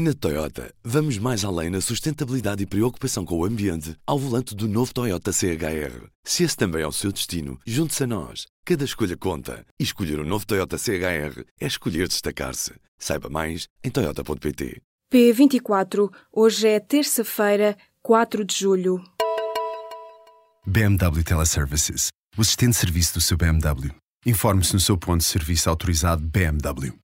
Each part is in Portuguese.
Na Toyota, vamos mais além na sustentabilidade e preocupação com o ambiente ao volante do novo Toyota CHR. Se esse também é o seu destino, junte-se a nós. Cada escolha conta. E escolher o um novo Toyota CHR é escolher destacar-se. Saiba mais em Toyota.pt. P24. Hoje é terça-feira, 4 de julho. BMW Teleservices. O assistente de serviço do seu BMW. Informe-se no seu ponto de serviço autorizado BMW.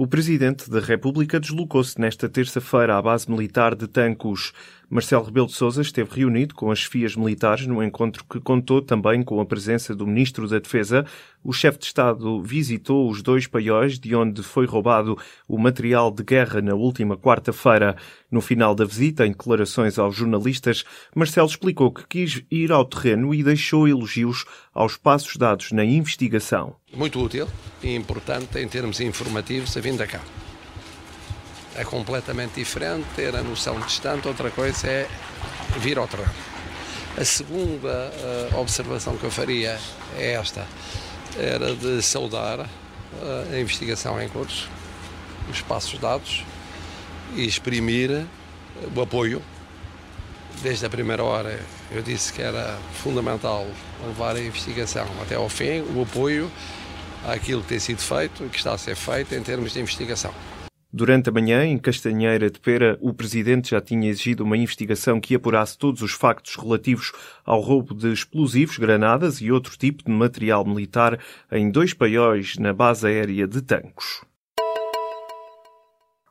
O Presidente da República deslocou-se nesta terça-feira à base militar de Tancos. Marcelo Rebelo de Sousa esteve reunido com as chefias militares no encontro que contou também com a presença do Ministro da Defesa. O chefe de Estado visitou os dois paióis de onde foi roubado o material de guerra na última quarta-feira. No final da visita, em declarações aos jornalistas, Marcelo explicou que quis ir ao terreno e deixou elogios aos passos dados na investigação. Muito útil e importante em termos informativos a vinda cá é completamente diferente ter a noção distante, outra coisa é vir ao terreno. A segunda uh, observação que eu faria é esta: era de saudar uh, a investigação em curso, os passos dados e exprimir o apoio. Desde a primeira hora eu disse que era fundamental levar a investigação até ao fim, o apoio àquilo que tem sido feito e que está a ser feito em termos de investigação. Durante a manhã, em Castanheira de Pera, o Presidente já tinha exigido uma investigação que apurasse todos os factos relativos ao roubo de explosivos, granadas e outro tipo de material militar em dois paióis na base aérea de Tancos.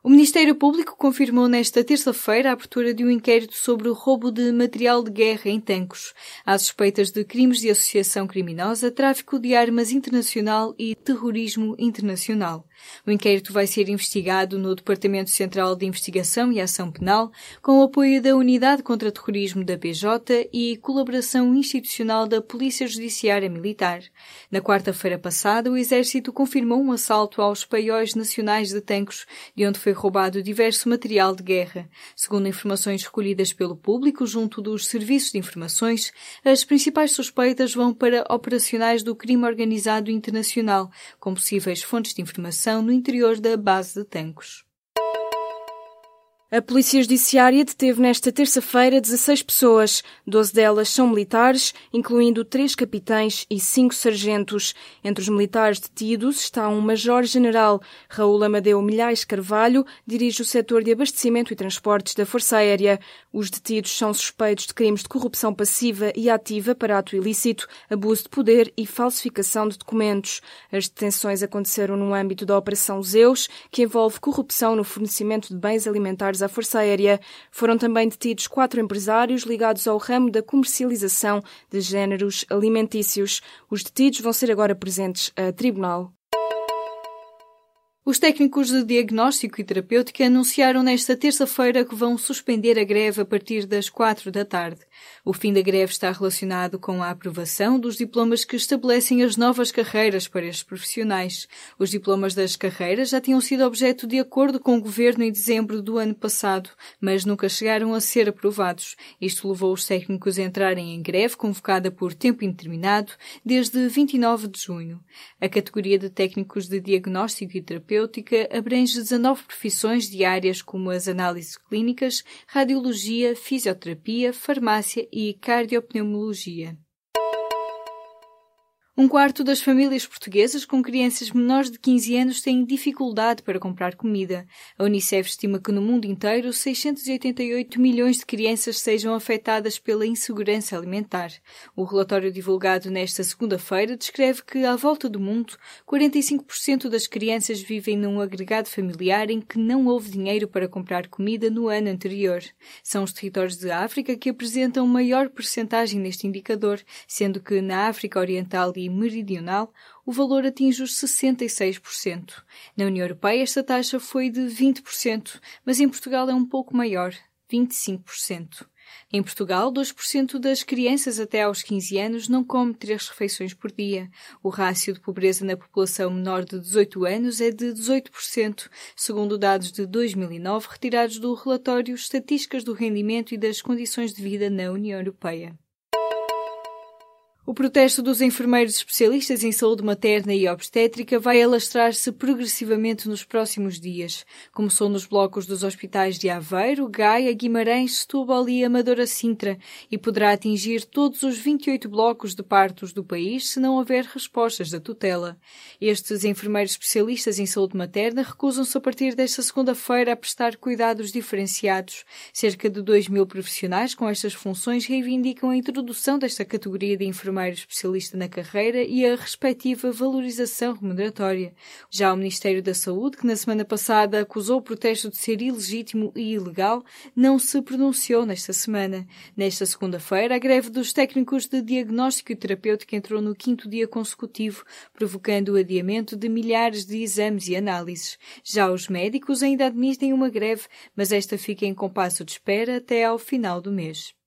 O Ministério Público confirmou nesta terça-feira a abertura de um inquérito sobre o roubo de material de guerra em Tancos. Há suspeitas de crimes de associação criminosa, tráfico de armas internacional e terrorismo internacional. O inquérito vai ser investigado no Departamento Central de Investigação e Ação Penal, com o apoio da Unidade contra Terrorismo da PJ e colaboração institucional da Polícia Judiciária Militar. Na quarta-feira passada, o Exército confirmou um assalto aos paióis nacionais de Tancos, de onde foi roubado diverso material de guerra. Segundo informações recolhidas pelo público junto dos serviços de informações, as principais suspeitas vão para operacionais do crime organizado internacional, com possíveis fontes de informação no interior da base de Tancos. A Polícia Judiciária deteve nesta terça-feira 16 pessoas. 12 delas são militares, incluindo três capitães e cinco sargentos. Entre os militares detidos está um major-general. Raul Amadeu Milhais Carvalho dirige o setor de abastecimento e transportes da Força Aérea. Os detidos são suspeitos de crimes de corrupção passiva e ativa para ato ilícito, abuso de poder e falsificação de documentos. As detenções aconteceram no âmbito da Operação Zeus, que envolve corrupção no fornecimento de bens alimentares à Força Aérea. Foram também detidos quatro empresários ligados ao ramo da comercialização de géneros alimentícios. Os detidos vão ser agora presentes a tribunal. Os técnicos de diagnóstico e terapêutica anunciaram nesta terça-feira que vão suspender a greve a partir das quatro da tarde. O fim da greve está relacionado com a aprovação dos diplomas que estabelecem as novas carreiras para estes profissionais. Os diplomas das carreiras já tinham sido objeto de acordo com o governo em dezembro do ano passado, mas nunca chegaram a ser aprovados. Isto levou os técnicos a entrarem em greve convocada por tempo indeterminado desde 29 de junho. A categoria de técnicos de diagnóstico e terapêutica abrange 19 profissões de áreas como as análises clínicas, radiologia, fisioterapia, farmácia e cardiopneumologia. Um quarto das famílias portuguesas com crianças menores de 15 anos têm dificuldade para comprar comida. A Unicef estima que no mundo inteiro 688 milhões de crianças sejam afetadas pela insegurança alimentar. O relatório divulgado nesta segunda-feira descreve que, à volta do mundo, 45% das crianças vivem num agregado familiar em que não houve dinheiro para comprar comida no ano anterior. São os territórios de África que apresentam maior percentagem neste indicador, sendo que na África Oriental e meridional, o valor atinge os 66%. Na União Europeia, esta taxa foi de 20%, mas em Portugal é um pouco maior, 25%. Em Portugal, 2% das crianças até aos 15 anos não come três refeições por dia. O rácio de pobreza na população menor de 18 anos é de 18%, segundo dados de 2009 retirados do relatório Estatísticas do Rendimento e das Condições de Vida na União Europeia. O protesto dos enfermeiros especialistas em saúde materna e obstétrica vai alastrar-se progressivamente nos próximos dias. Começou nos blocos dos hospitais de Aveiro, Gaia, Guimarães, Setúbal e Amadora Sintra e poderá atingir todos os 28 blocos de partos do país se não houver respostas da tutela. Estes enfermeiros especialistas em saúde materna recusam-se a partir desta segunda-feira a prestar cuidados diferenciados. Cerca de 2 mil profissionais com estas funções reivindicam a introdução desta categoria de enfermeiros primeiro especialista na carreira e a respectiva valorização remuneratória. Já o Ministério da Saúde, que na semana passada acusou o protesto de ser ilegítimo e ilegal, não se pronunciou nesta semana. Nesta segunda-feira, a greve dos técnicos de diagnóstico e terapêutico entrou no quinto dia consecutivo, provocando o adiamento de milhares de exames e análises. Já os médicos ainda admitem uma greve, mas esta fica em compasso de espera até ao final do mês.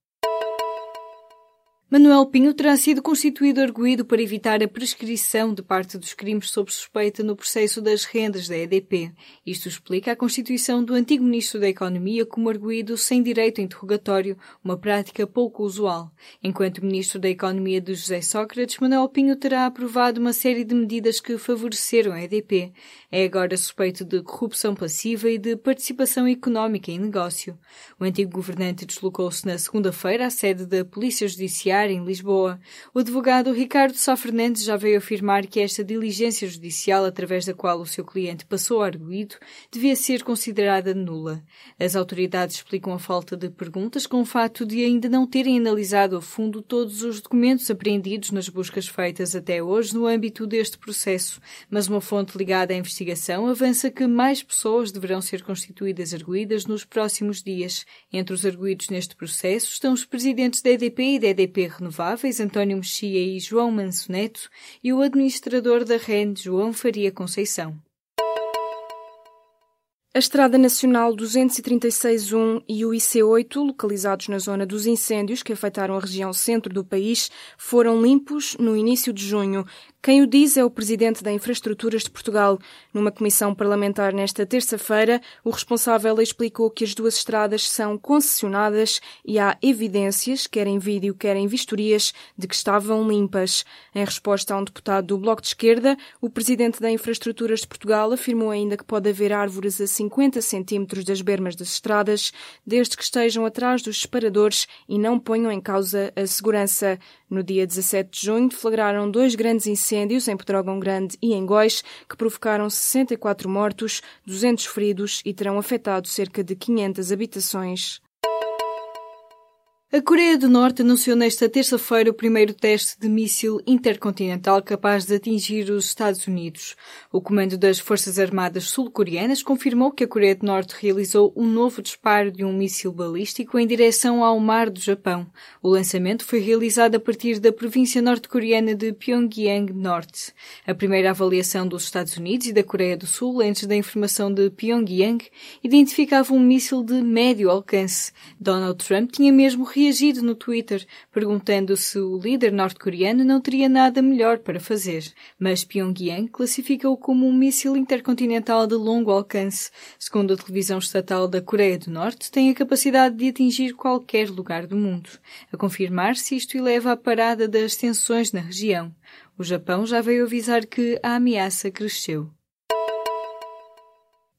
Manuel Pinho terá sido constituído arguído para evitar a prescrição de parte dos crimes sob suspeita no processo das rendas da EDP. Isto explica a constituição do antigo ministro da Economia como arguído sem direito a interrogatório, uma prática pouco usual. Enquanto ministro da Economia de José Sócrates, Manuel Pinho terá aprovado uma série de medidas que favoreceram a EDP. É agora suspeito de corrupção passiva e de participação económica em negócio. O antigo governante deslocou-se na segunda-feira à sede da Polícia Judiciária em Lisboa. O advogado Ricardo Sá Fernandes já veio afirmar que esta diligência judicial, através da qual o seu cliente passou arguído, devia ser considerada nula. As autoridades explicam a falta de perguntas com o fato de ainda não terem analisado a fundo todos os documentos apreendidos nas buscas feitas até hoje no âmbito deste processo, mas uma fonte ligada à investigação avança que mais pessoas deverão ser constituídas arguídas nos próximos dias. Entre os arguídos neste processo estão os presidentes da EDP e da EDP Renováveis, António Mexia e João Mansoneto, e o administrador da REN, João Faria Conceição. A Estrada Nacional 236-1 e o IC8, localizados na zona dos incêndios que afetaram a região centro do país, foram limpos no início de junho. Quem o diz é o presidente da Infraestruturas de Portugal. Numa comissão parlamentar nesta terça-feira, o responsável explicou que as duas estradas são concessionadas e há evidências, quer em vídeo, quer em vistorias, de que estavam limpas. Em resposta a um deputado do Bloco de Esquerda, o presidente da Infraestruturas de Portugal afirmou ainda que pode haver árvores a 50 centímetros das bermas das estradas, desde que estejam atrás dos separadores e não ponham em causa a segurança. No dia 17 de junho, deflagraram dois grandes incêndios em Pedrógão Grande e em Góis, que provocaram 64 mortos, 200 feridos e terão afetado cerca de 500 habitações. A Coreia do Norte anunciou nesta terça-feira o primeiro teste de míssil intercontinental capaz de atingir os Estados Unidos. O comando das Forças Armadas sul-coreanas confirmou que a Coreia do Norte realizou um novo disparo de um míssil balístico em direção ao mar do Japão. O lançamento foi realizado a partir da província norte-coreana de Pyongyang Norte. A primeira avaliação dos Estados Unidos e da Coreia do Sul antes da informação de Pyongyang identificava um míssil de médio alcance. Donald Trump tinha mesmo reagido no Twitter, perguntando se o líder norte-coreano não teria nada melhor para fazer. Mas Pyongyang classifica-o como um míssil intercontinental de longo alcance. Segundo a televisão estatal da Coreia do Norte, tem a capacidade de atingir qualquer lugar do mundo. A confirmar se isto eleva à parada das tensões na região. O Japão já veio avisar que a ameaça cresceu.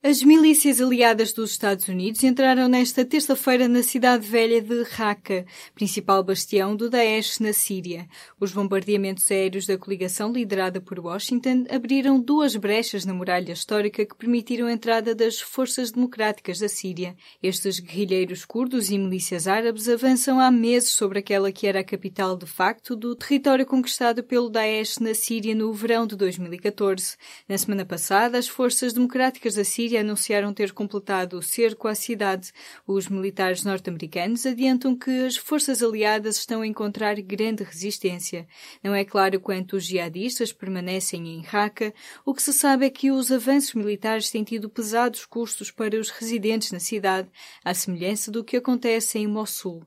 As milícias aliadas dos Estados Unidos entraram nesta terça-feira na cidade velha de Raqqa, principal bastião do Daesh na Síria. Os bombardeamentos aéreos da coligação liderada por Washington abriram duas brechas na muralha histórica que permitiram a entrada das forças democráticas da Síria. Estes guerrilheiros curdos e milícias árabes avançam há meses sobre aquela que era a capital de facto do território conquistado pelo Daesh na Síria no verão de 2014. Na semana passada, as forças democráticas da Síria Síria anunciaram ter completado o cerco à cidade. Os militares norte-americanos adiantam que as forças aliadas estão a encontrar grande resistência. Não é claro quanto os jihadistas permanecem em Raqqa. O que se sabe é que os avanços militares têm tido pesados custos para os residentes na cidade, à semelhança do que acontece em Mossul.